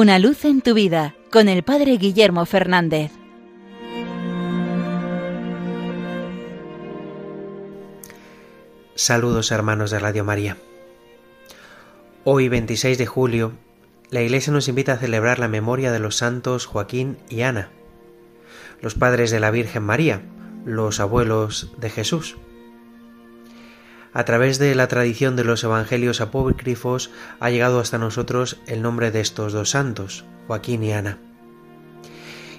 Una luz en tu vida con el Padre Guillermo Fernández. Saludos hermanos de Radio María. Hoy 26 de julio, la Iglesia nos invita a celebrar la memoria de los santos Joaquín y Ana, los padres de la Virgen María, los abuelos de Jesús. A través de la tradición de los evangelios apócrifos ha llegado hasta nosotros el nombre de estos dos santos, Joaquín y Ana.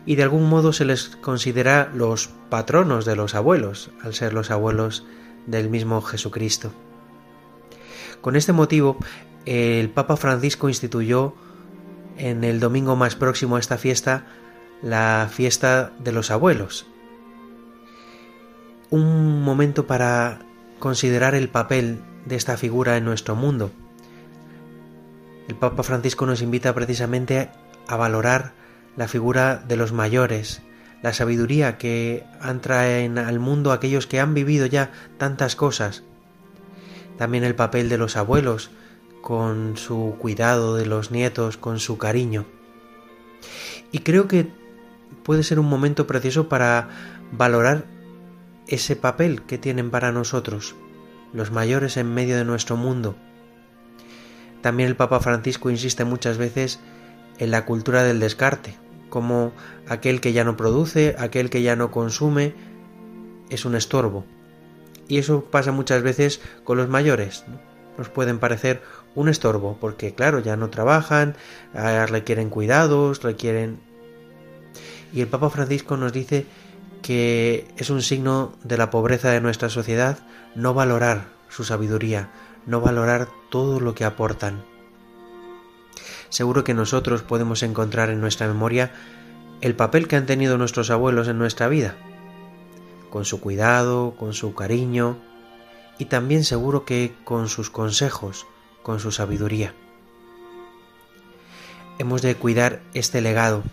Y de algún modo se les considera los patronos de los abuelos, al ser los abuelos del mismo Jesucristo. Con este motivo, el Papa Francisco instituyó en el domingo más próximo a esta fiesta la fiesta de los abuelos. Un momento para considerar el papel de esta figura en nuestro mundo. El Papa Francisco nos invita precisamente a valorar la figura de los mayores, la sabiduría que traen al mundo aquellos que han vivido ya tantas cosas. También el papel de los abuelos, con su cuidado de los nietos, con su cariño. Y creo que puede ser un momento precioso para valorar ese papel que tienen para nosotros, los mayores en medio de nuestro mundo. También el Papa Francisco insiste muchas veces en la cultura del descarte, como aquel que ya no produce, aquel que ya no consume, es un estorbo. Y eso pasa muchas veces con los mayores. Nos pueden parecer un estorbo, porque claro, ya no trabajan, ah, requieren cuidados, requieren... Y el Papa Francisco nos dice que es un signo de la pobreza de nuestra sociedad no valorar su sabiduría, no valorar todo lo que aportan. Seguro que nosotros podemos encontrar en nuestra memoria el papel que han tenido nuestros abuelos en nuestra vida, con su cuidado, con su cariño y también seguro que con sus consejos, con su sabiduría. Hemos de cuidar este legado.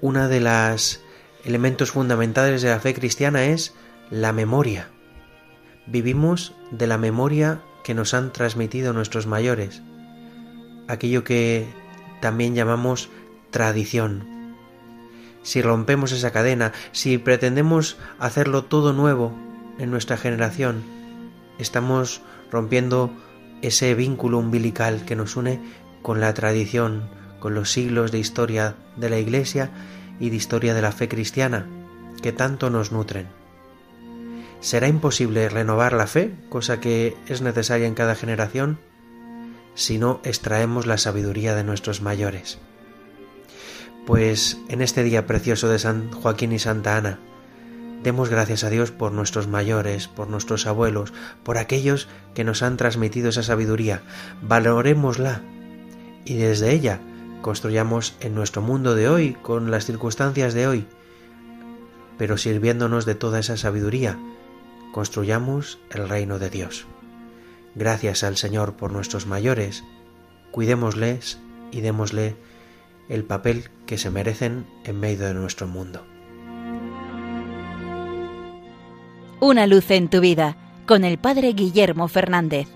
Una de las elementos fundamentales de la fe cristiana es la memoria. Vivimos de la memoria que nos han transmitido nuestros mayores, aquello que también llamamos tradición. Si rompemos esa cadena, si pretendemos hacerlo todo nuevo en nuestra generación, estamos rompiendo ese vínculo umbilical que nos une con la tradición, con los siglos de historia de la Iglesia y de historia de la fe cristiana que tanto nos nutren. ¿Será imposible renovar la fe, cosa que es necesaria en cada generación, si no extraemos la sabiduría de nuestros mayores? Pues en este día precioso de San Joaquín y Santa Ana, demos gracias a Dios por nuestros mayores, por nuestros abuelos, por aquellos que nos han transmitido esa sabiduría, valorémosla y desde ella construyamos en nuestro mundo de hoy, con las circunstancias de hoy, pero sirviéndonos de toda esa sabiduría, construyamos el reino de Dios. Gracias al Señor por nuestros mayores, cuidémosles y démosle el papel que se merecen en medio de nuestro mundo. Una luz en tu vida con el Padre Guillermo Fernández.